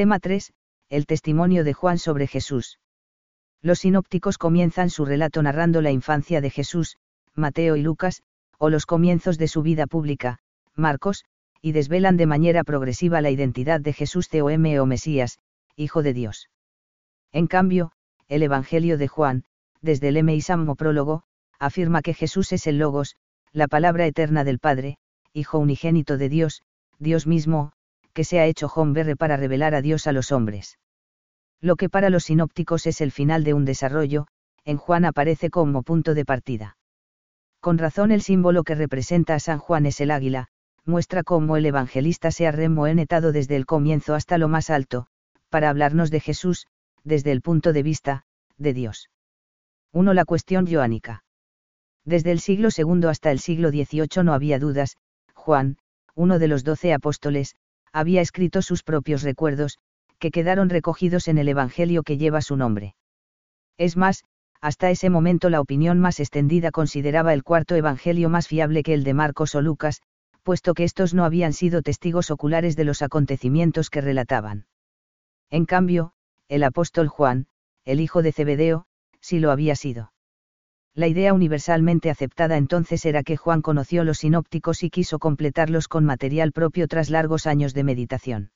Tema 3. El testimonio de Juan sobre Jesús. Los sinópticos comienzan su relato narrando la infancia de Jesús, Mateo y Lucas, o los comienzos de su vida pública, Marcos, y desvelan de manera progresiva la identidad de Jesús COM o Mesías, Hijo de Dios. En cambio, el Evangelio de Juan, desde el M. Sammo prólogo, afirma que Jesús es el Logos, la palabra eterna del Padre, Hijo unigénito de Dios, Dios mismo, que se ha hecho hombre para revelar a Dios a los hombres. Lo que para los sinópticos es el final de un desarrollo, en Juan aparece como punto de partida. Con razón el símbolo que representa a San Juan es el águila, muestra cómo el evangelista se ha remoenetado desde el comienzo hasta lo más alto, para hablarnos de Jesús, desde el punto de vista, de Dios. 1. La cuestión joánica. Desde el siglo II hasta el siglo XVIII no había dudas, Juan, uno de los doce apóstoles, había escrito sus propios recuerdos, que quedaron recogidos en el Evangelio que lleva su nombre. Es más, hasta ese momento la opinión más extendida consideraba el cuarto Evangelio más fiable que el de Marcos o Lucas, puesto que estos no habían sido testigos oculares de los acontecimientos que relataban. En cambio, el apóstol Juan, el hijo de Zebedeo, sí lo había sido. La idea universalmente aceptada entonces era que Juan conoció los sinópticos y quiso completarlos con material propio tras largos años de meditación.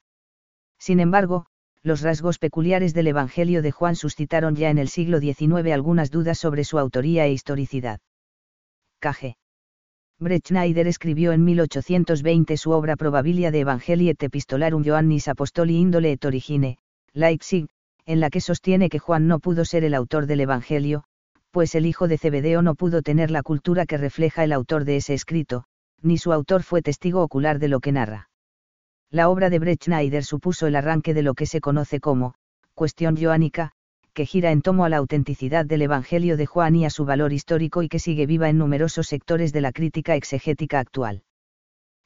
Sin embargo, los rasgos peculiares del Evangelio de Juan suscitaron ya en el siglo XIX algunas dudas sobre su autoría e historicidad. K.G. Bretschneider escribió en 1820 su obra Probabilia de Evangelii et Epistolarum Joannis Apostoli Indole et Origine, Leipzig, en la que sostiene que Juan no pudo ser el autor del Evangelio, pues el hijo de Cebedeo no pudo tener la cultura que refleja el autor de ese escrito, ni su autor fue testigo ocular de lo que narra. La obra de Bretschneider supuso el arranque de lo que se conoce como, cuestión joánica, que gira en tomo a la autenticidad del Evangelio de Juan y a su valor histórico y que sigue viva en numerosos sectores de la crítica exegética actual.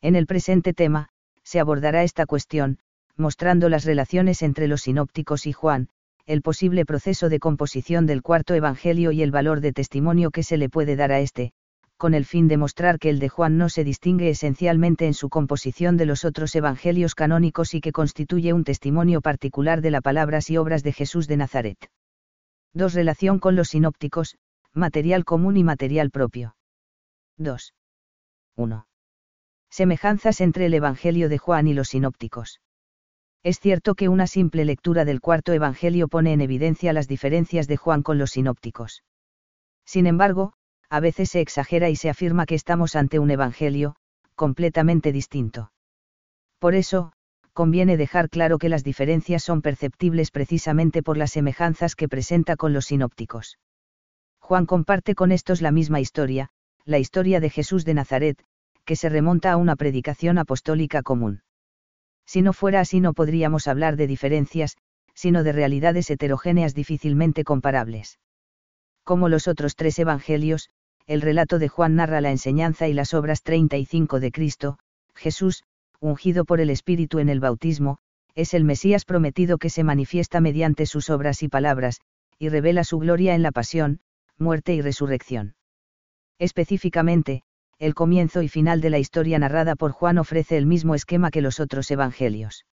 En el presente tema, se abordará esta cuestión, mostrando las relaciones entre los sinópticos y Juan, el posible proceso de composición del cuarto Evangelio y el valor de testimonio que se le puede dar a este, con el fin de mostrar que el de Juan no se distingue esencialmente en su composición de los otros evangelios canónicos y que constituye un testimonio particular de las palabras y obras de Jesús de Nazaret. 2. Relación con los sinópticos, material común y material propio. 2. 1. Semejanzas entre el Evangelio de Juan y los sinópticos. Es cierto que una simple lectura del cuarto Evangelio pone en evidencia las diferencias de Juan con los sinópticos. Sin embargo, a veces se exagera y se afirma que estamos ante un Evangelio, completamente distinto. Por eso, conviene dejar claro que las diferencias son perceptibles precisamente por las semejanzas que presenta con los sinópticos. Juan comparte con estos la misma historia, la historia de Jesús de Nazaret, que se remonta a una predicación apostólica común. Si no fuera así no podríamos hablar de diferencias, sino de realidades heterogéneas difícilmente comparables. Como los otros tres evangelios, el relato de Juan narra la enseñanza y las obras 35 de Cristo, Jesús, ungido por el Espíritu en el bautismo, es el Mesías prometido que se manifiesta mediante sus obras y palabras, y revela su gloria en la pasión, muerte y resurrección. Específicamente, el comienzo y final de la historia narrada por Juan ofrece el mismo esquema que los otros evangelios.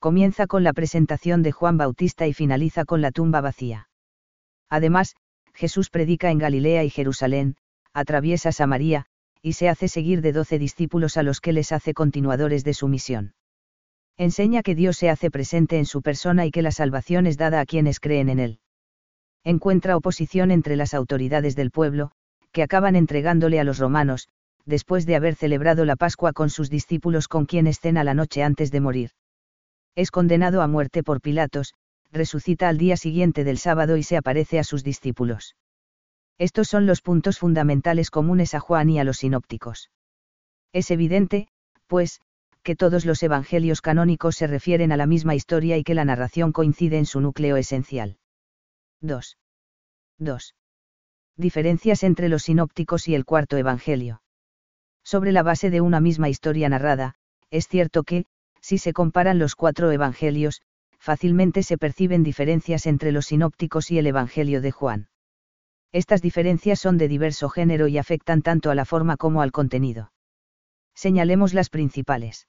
Comienza con la presentación de Juan Bautista y finaliza con la tumba vacía. Además, Jesús predica en Galilea y Jerusalén, atraviesa Samaria, y se hace seguir de doce discípulos a los que les hace continuadores de su misión. Enseña que Dios se hace presente en su persona y que la salvación es dada a quienes creen en Él. Encuentra oposición entre las autoridades del pueblo, que acaban entregándole a los romanos, después de haber celebrado la Pascua con sus discípulos con quienes cena la noche antes de morir. Es condenado a muerte por Pilatos, resucita al día siguiente del sábado y se aparece a sus discípulos. Estos son los puntos fundamentales comunes a Juan y a los sinópticos. Es evidente, pues, que todos los evangelios canónicos se refieren a la misma historia y que la narración coincide en su núcleo esencial. 2. 2. Diferencias entre los sinópticos y el cuarto evangelio. Sobre la base de una misma historia narrada, es cierto que, si se comparan los cuatro evangelios, fácilmente se perciben diferencias entre los sinópticos y el Evangelio de Juan. Estas diferencias son de diverso género y afectan tanto a la forma como al contenido. Señalemos las principales.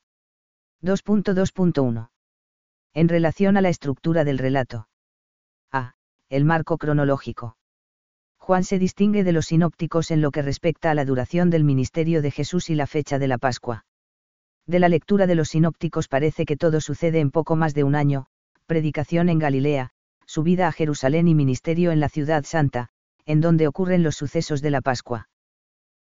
2.2.1. En relación a la estructura del relato. A. El marco cronológico. Juan se distingue de los sinópticos en lo que respecta a la duración del ministerio de Jesús y la fecha de la Pascua. De la lectura de los sinópticos parece que todo sucede en poco más de un año, predicación en Galilea, subida a Jerusalén y ministerio en la ciudad santa, en donde ocurren los sucesos de la Pascua.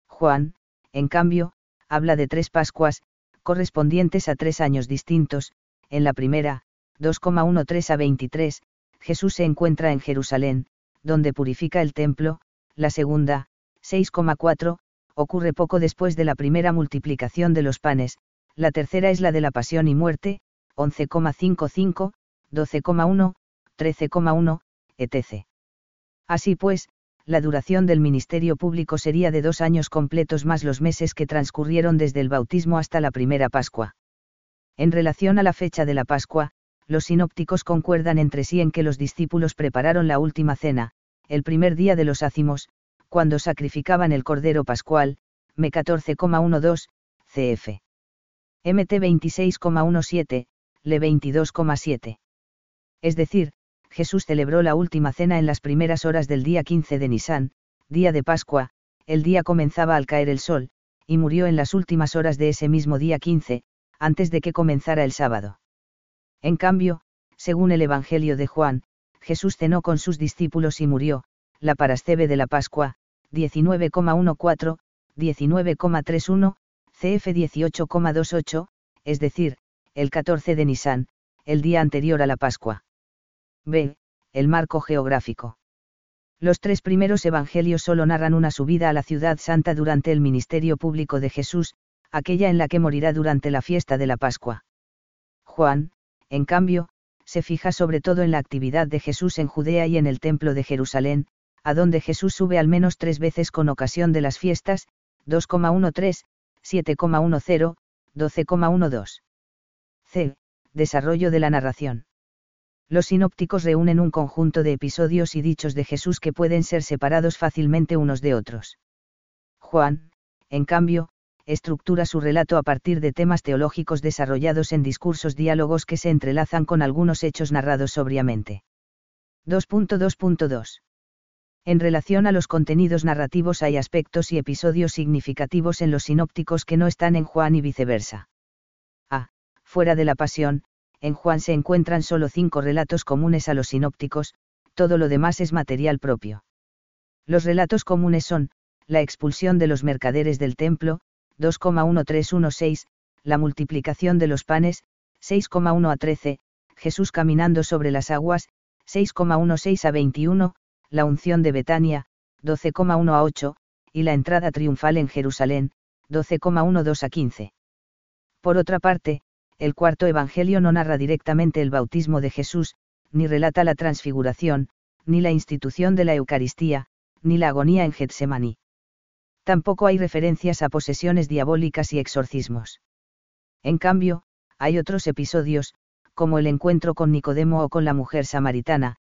Juan, en cambio, habla de tres Pascuas, correspondientes a tres años distintos, en la primera, 2,13 a 23, Jesús se encuentra en Jerusalén, donde purifica el templo, la segunda, 6,4, ocurre poco después de la primera multiplicación de los panes, la tercera es la de la pasión y muerte, 11,55, 12,1, 13,1, etc. Así pues, la duración del ministerio público sería de dos años completos más los meses que transcurrieron desde el bautismo hasta la primera Pascua. En relación a la fecha de la Pascua, los sinópticos concuerdan entre sí en que los discípulos prepararon la última cena, el primer día de los ácimos, cuando sacrificaban el Cordero Pascual, M 14,12, cf. MT 26,17, Le 22,7. Es decir, Jesús celebró la última cena en las primeras horas del día 15 de Nisan, día de Pascua, el día comenzaba al caer el sol, y murió en las últimas horas de ese mismo día 15, antes de que comenzara el sábado. En cambio, según el Evangelio de Juan, Jesús cenó con sus discípulos y murió, la parascebe de la Pascua, 19,14, 19,31, CF 18,28, es decir, el 14 de Nisan, el día anterior a la Pascua. B. El marco geográfico. Los tres primeros evangelios solo narran una subida a la ciudad santa durante el ministerio público de Jesús, aquella en la que morirá durante la fiesta de la Pascua. Juan, en cambio, se fija sobre todo en la actividad de Jesús en Judea y en el templo de Jerusalén, a donde Jesús sube al menos tres veces con ocasión de las fiestas, 2,13, 7,10, 12,12. C. Desarrollo de la narración. Los sinópticos reúnen un conjunto de episodios y dichos de Jesús que pueden ser separados fácilmente unos de otros. Juan, en cambio, estructura su relato a partir de temas teológicos desarrollados en discursos diálogos que se entrelazan con algunos hechos narrados sobriamente. 2.2.2 En relación a los contenidos narrativos hay aspectos y episodios significativos en los sinópticos que no están en Juan y viceversa. A. Fuera de la pasión, en Juan se encuentran solo cinco relatos comunes a los sinópticos, todo lo demás es material propio. Los relatos comunes son, la expulsión de los mercaderes del templo, 2,1316, la multiplicación de los panes, 6,1 a 13, Jesús caminando sobre las aguas, 6,16 a 21, la unción de Betania, 12,1 a 8, y la entrada triunfal en Jerusalén, 12,12 a 15. Por otra parte, el cuarto Evangelio no narra directamente el bautismo de Jesús, ni relata la transfiguración, ni la institución de la Eucaristía, ni la agonía en Getsemaní. Tampoco hay referencias a posesiones diabólicas y exorcismos. En cambio, hay otros episodios, como el encuentro con Nicodemo o con la mujer samaritana,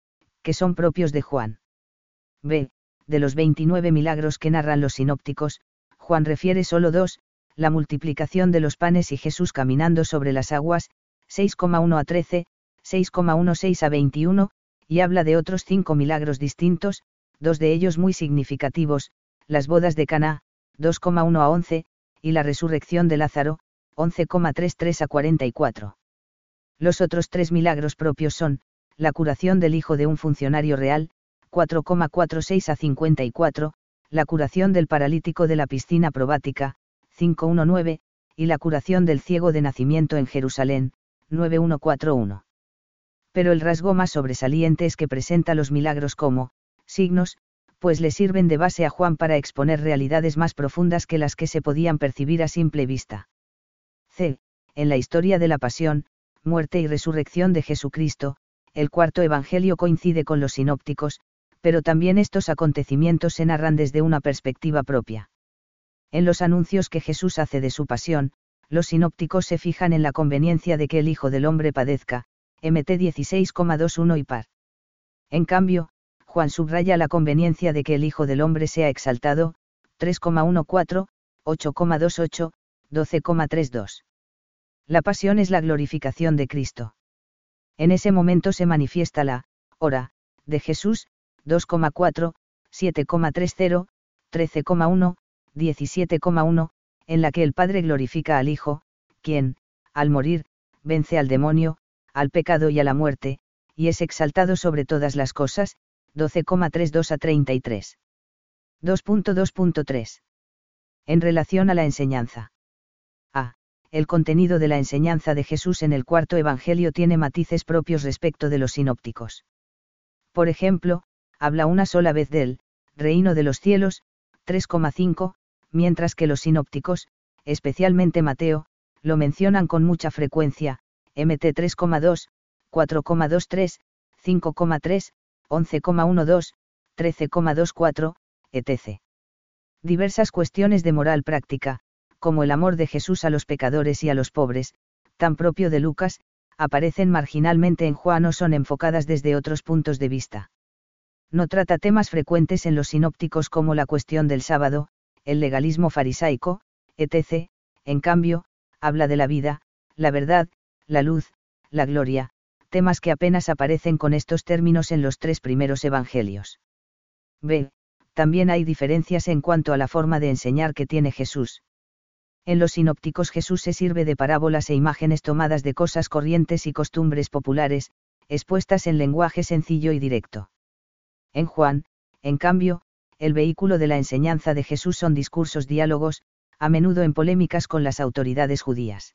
que son propios de Juan. B. De los 29 milagros que narran los sinópticos, Juan refiere solo dos, la multiplicación de los panes y Jesús caminando sobre las aguas, 6,1 a 13, 6,16 a 21, y habla de otros cinco milagros distintos, dos de ellos muy significativos, las bodas de Caná, 2,1 a 11, y la resurrección de Lázaro, 11,33 a 44. Los otros tres milagros propios son, la curación del hijo de un funcionario real, 4,46 a 54, la curación del paralítico de la piscina probática, 519, y la curación del ciego de nacimiento en Jerusalén, 9141. Pero el rasgo más sobresaliente es que presenta los milagros como, signos, pues le sirven de base a Juan para exponer realidades más profundas que las que se podían percibir a simple vista. C. En la historia de la pasión, muerte y resurrección de Jesucristo, el cuarto Evangelio coincide con los sinópticos, pero también estos acontecimientos se narran desde una perspectiva propia. En los anuncios que Jesús hace de su pasión, los sinópticos se fijan en la conveniencia de que el Hijo del Hombre padezca, MT 16,21 y par. En cambio, Juan subraya la conveniencia de que el Hijo del Hombre sea exaltado, 3,14, 8,28, 12,32. La pasión es la glorificación de Cristo. En ese momento se manifiesta la hora de Jesús, 2,4, 7,30, 13,1, 17,1, en la que el Padre glorifica al Hijo, quien, al morir, vence al demonio, al pecado y a la muerte, y es exaltado sobre todas las cosas, 12,32 a 33. 2.2.3. En relación a la enseñanza. A. El contenido de la enseñanza de Jesús en el cuarto Evangelio tiene matices propios respecto de los sinópticos. Por ejemplo, habla una sola vez del reino de los cielos, 3,5, mientras que los sinópticos, especialmente Mateo, lo mencionan con mucha frecuencia, MT 3,2, 4,23, 5,3, 11,12, 13,24, etc. Diversas cuestiones de moral práctica, como el amor de Jesús a los pecadores y a los pobres, tan propio de Lucas, aparecen marginalmente en Juan o son enfocadas desde otros puntos de vista. No trata temas frecuentes en los sinópticos como la cuestión del sábado, el legalismo farisaico, etc., en cambio, habla de la vida, la verdad, la luz, la gloria, temas que apenas aparecen con estos términos en los tres primeros evangelios. B. También hay diferencias en cuanto a la forma de enseñar que tiene Jesús. En los sinópticos Jesús se sirve de parábolas e imágenes tomadas de cosas corrientes y costumbres populares, expuestas en lenguaje sencillo y directo. En Juan, en cambio, el vehículo de la enseñanza de Jesús son discursos diálogos, a menudo en polémicas con las autoridades judías.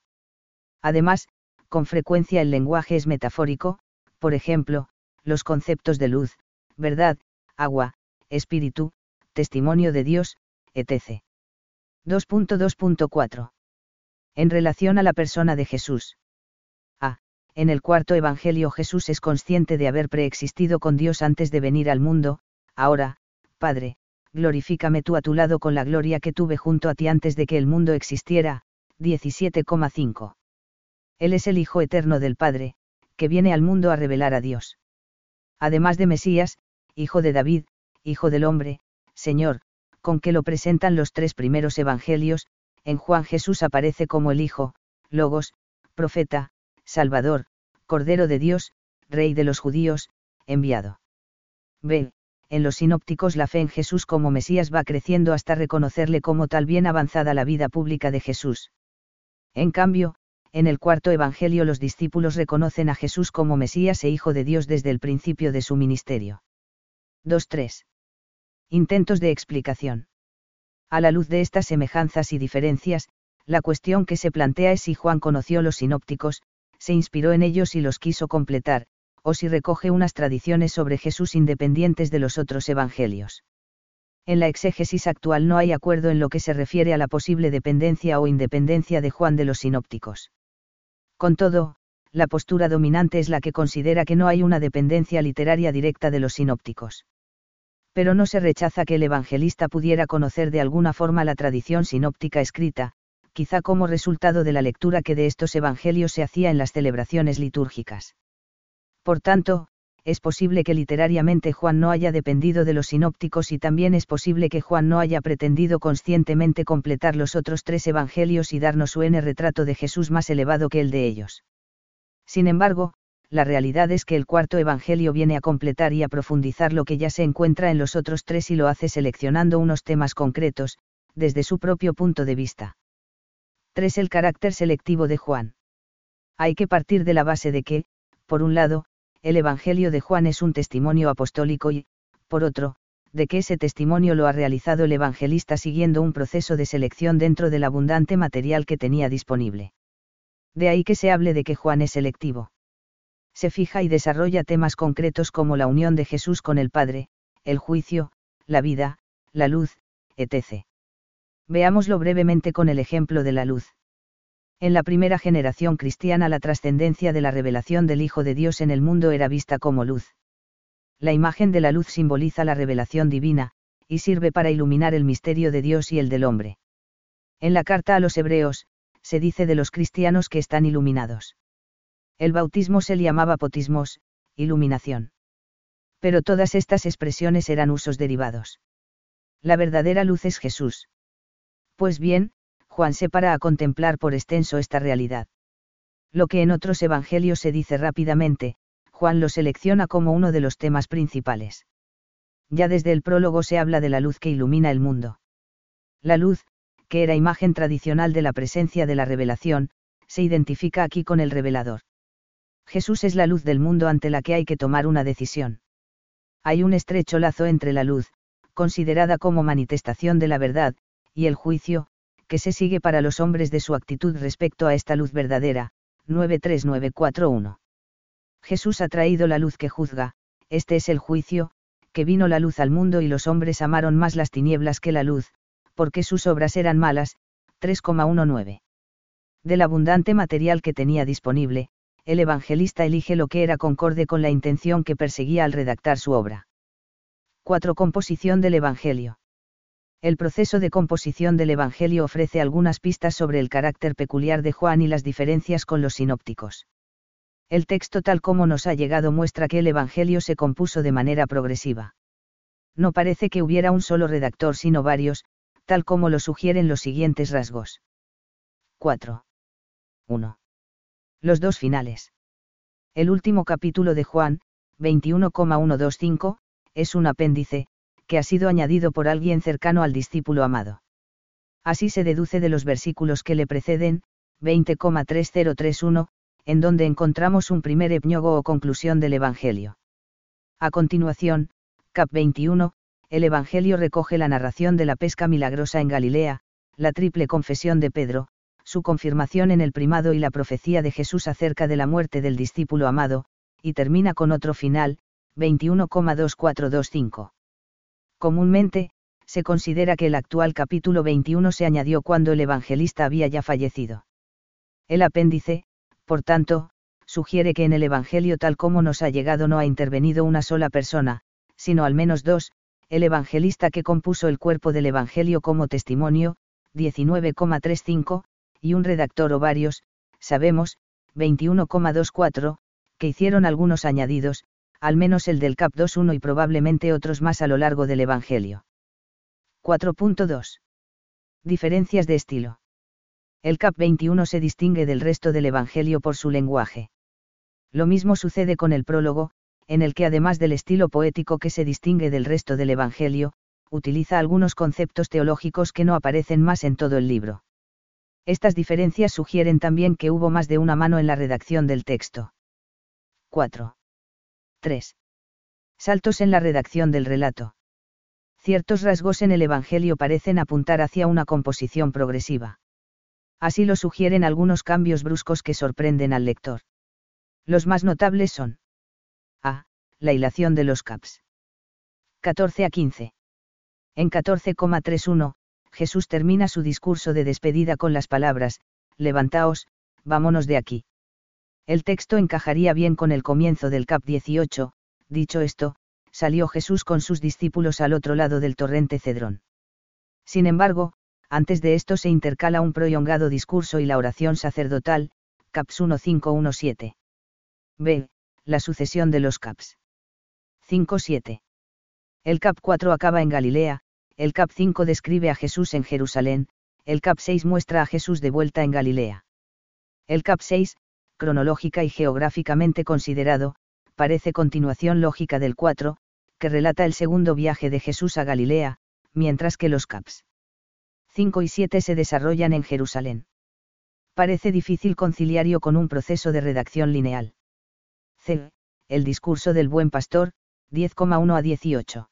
Además, con frecuencia el lenguaje es metafórico, por ejemplo, los conceptos de luz, verdad, agua, espíritu, testimonio de Dios, etc. 2.2.4. En relación a la persona de Jesús. A. En el cuarto Evangelio Jesús es consciente de haber preexistido con Dios antes de venir al mundo, ahora, Padre, glorifícame tú a tu lado con la gloria que tuve junto a ti antes de que el mundo existiera. 17,5. Él es el Hijo eterno del Padre, que viene al mundo a revelar a Dios. Además de Mesías, Hijo de David, Hijo del Hombre, Señor, con que lo presentan los tres primeros evangelios, en Juan Jesús aparece como el Hijo, Logos, Profeta, Salvador, Cordero de Dios, Rey de los judíos, enviado. B en los sinópticos la fe en Jesús como Mesías va creciendo hasta reconocerle como tal bien avanzada la vida pública de Jesús. En cambio, en el cuarto Evangelio los discípulos reconocen a Jesús como Mesías e Hijo de Dios desde el principio de su ministerio. 2.3. Intentos de explicación. A la luz de estas semejanzas y diferencias, la cuestión que se plantea es si Juan conoció los sinópticos, se inspiró en ellos y los quiso completar, o si recoge unas tradiciones sobre Jesús independientes de los otros evangelios. En la exégesis actual no hay acuerdo en lo que se refiere a la posible dependencia o independencia de Juan de los sinópticos. Con todo, la postura dominante es la que considera que no hay una dependencia literaria directa de los sinópticos. Pero no se rechaza que el evangelista pudiera conocer de alguna forma la tradición sinóptica escrita, quizá como resultado de la lectura que de estos evangelios se hacía en las celebraciones litúrgicas. Por tanto, es posible que literariamente Juan no haya dependido de los sinópticos y también es posible que Juan no haya pretendido conscientemente completar los otros tres evangelios y darnos su N retrato de Jesús más elevado que el de ellos. Sin embargo, la realidad es que el cuarto evangelio viene a completar y a profundizar lo que ya se encuentra en los otros tres y lo hace seleccionando unos temas concretos, desde su propio punto de vista. 3. El carácter selectivo de Juan. Hay que partir de la base de que, por un lado, el Evangelio de Juan es un testimonio apostólico y, por otro, de que ese testimonio lo ha realizado el evangelista siguiendo un proceso de selección dentro del abundante material que tenía disponible. De ahí que se hable de que Juan es selectivo. Se fija y desarrolla temas concretos como la unión de Jesús con el Padre, el juicio, la vida, la luz, etc. Veámoslo brevemente con el ejemplo de la luz. En la primera generación cristiana la trascendencia de la revelación del Hijo de Dios en el mundo era vista como luz. La imagen de la luz simboliza la revelación divina, y sirve para iluminar el misterio de Dios y el del hombre. En la carta a los hebreos, se dice de los cristianos que están iluminados. El bautismo se le llamaba potismos, iluminación. Pero todas estas expresiones eran usos derivados. La verdadera luz es Jesús. Pues bien, Juan se para a contemplar por extenso esta realidad. Lo que en otros evangelios se dice rápidamente, Juan lo selecciona como uno de los temas principales. Ya desde el prólogo se habla de la luz que ilumina el mundo. La luz, que era imagen tradicional de la presencia de la revelación, se identifica aquí con el revelador. Jesús es la luz del mundo ante la que hay que tomar una decisión. Hay un estrecho lazo entre la luz, considerada como manifestación de la verdad, y el juicio, que se sigue para los hombres de su actitud respecto a esta luz verdadera. 93941. Jesús ha traído la luz que juzga, este es el juicio, que vino la luz al mundo y los hombres amaron más las tinieblas que la luz, porque sus obras eran malas. 3,19. Del abundante material que tenía disponible, el evangelista elige lo que era concorde con la intención que perseguía al redactar su obra. 4. Composición del Evangelio. El proceso de composición del Evangelio ofrece algunas pistas sobre el carácter peculiar de Juan y las diferencias con los sinópticos. El texto tal como nos ha llegado muestra que el Evangelio se compuso de manera progresiva. No parece que hubiera un solo redactor sino varios, tal como lo sugieren los siguientes rasgos. 4. 1. Los dos finales. El último capítulo de Juan, 21,125, es un apéndice, que ha sido añadido por alguien cercano al discípulo amado. Así se deduce de los versículos que le preceden, 20,3031, en donde encontramos un primer epñogo o conclusión del Evangelio. A continuación, cap 21, el Evangelio recoge la narración de la pesca milagrosa en Galilea, la triple confesión de Pedro, su confirmación en el primado y la profecía de Jesús acerca de la muerte del discípulo amado, y termina con otro final, 21,2425. Comúnmente, se considera que el actual capítulo 21 se añadió cuando el evangelista había ya fallecido. El apéndice, por tanto, sugiere que en el Evangelio tal como nos ha llegado no ha intervenido una sola persona, sino al menos dos, el evangelista que compuso el cuerpo del Evangelio como testimonio, 19,35, y un redactor o varios, sabemos, 21,24, que hicieron algunos añadidos, al menos el del cap 2.1 y probablemente otros más a lo largo del Evangelio. 4.2. Diferencias de estilo. El cap 21 se distingue del resto del Evangelio por su lenguaje. Lo mismo sucede con el prólogo, en el que además del estilo poético que se distingue del resto del Evangelio, utiliza algunos conceptos teológicos que no aparecen más en todo el libro. Estas diferencias sugieren también que hubo más de una mano en la redacción del texto. 4. 3. Saltos en la redacción del relato. Ciertos rasgos en el Evangelio parecen apuntar hacia una composición progresiva. Así lo sugieren algunos cambios bruscos que sorprenden al lector. Los más notables son A. La hilación de los caps. 14 a 15. En 14,31, Jesús termina su discurso de despedida con las palabras, Levantaos, vámonos de aquí. El texto encajaría bien con el comienzo del cap 18, dicho esto, salió Jesús con sus discípulos al otro lado del torrente Cedrón. Sin embargo, antes de esto se intercala un prolongado discurso y la oración sacerdotal, caps 1517. B. La sucesión de los caps. 5.7. El cap 4 acaba en Galilea, el cap 5 describe a Jesús en Jerusalén, el cap 6 muestra a Jesús de vuelta en Galilea. El cap 6, cronológica y geográficamente considerado, parece continuación lógica del 4, que relata el segundo viaje de Jesús a Galilea, mientras que los caps 5 y 7 se desarrollan en Jerusalén. Parece difícil conciliario con un proceso de redacción lineal. C. El discurso del buen pastor, 10,1 a 18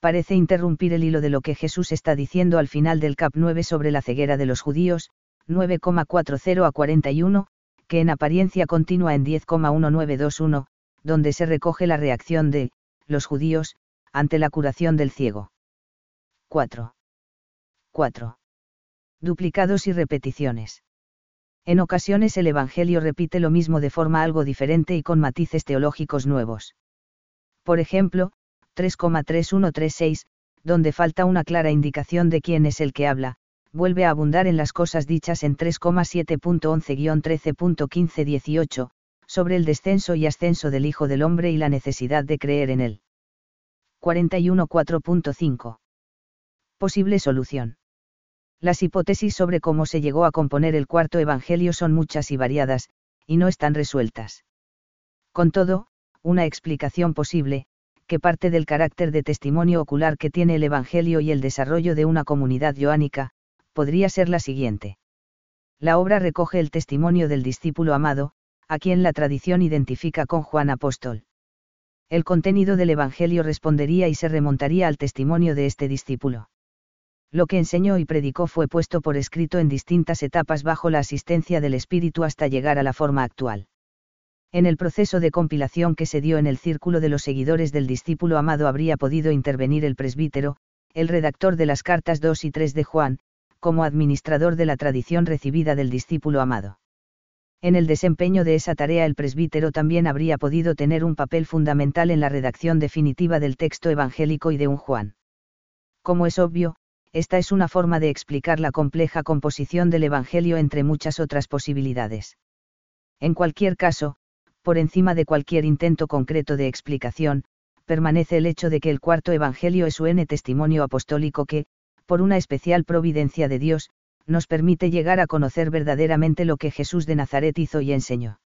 parece interrumpir el hilo de lo que Jesús está diciendo al final del cap 9 sobre la ceguera de los judíos, 9,40 a 41, que en apariencia continúa en 10,1921, donde se recoge la reacción de, los judíos, ante la curación del ciego. 4. 4. Duplicados y repeticiones. En ocasiones el Evangelio repite lo mismo de forma algo diferente y con matices teológicos nuevos. Por ejemplo, 3,3136, donde falta una clara indicación de quién es el que habla, vuelve a abundar en las cosas dichas en 3,7.11-13.15-18, sobre el descenso y ascenso del Hijo del Hombre y la necesidad de creer en él. 41.4.5. Posible solución. Las hipótesis sobre cómo se llegó a componer el cuarto Evangelio son muchas y variadas, y no están resueltas. Con todo, una explicación posible, que parte del carácter de testimonio ocular que tiene el Evangelio y el desarrollo de una comunidad joánica, podría ser la siguiente. La obra recoge el testimonio del discípulo amado, a quien la tradición identifica con Juan Apóstol. El contenido del Evangelio respondería y se remontaría al testimonio de este discípulo. Lo que enseñó y predicó fue puesto por escrito en distintas etapas bajo la asistencia del Espíritu hasta llegar a la forma actual. En el proceso de compilación que se dio en el círculo de los seguidores del discípulo amado habría podido intervenir el presbítero, el redactor de las cartas 2 y 3 de Juan, como administrador de la tradición recibida del discípulo amado. En el desempeño de esa tarea el presbítero también habría podido tener un papel fundamental en la redacción definitiva del texto evangélico y de un Juan. Como es obvio, esta es una forma de explicar la compleja composición del Evangelio entre muchas otras posibilidades. En cualquier caso, por encima de cualquier intento concreto de explicación, permanece el hecho de que el cuarto Evangelio es un testimonio apostólico que, por una especial providencia de Dios, nos permite llegar a conocer verdaderamente lo que Jesús de Nazaret hizo y enseñó.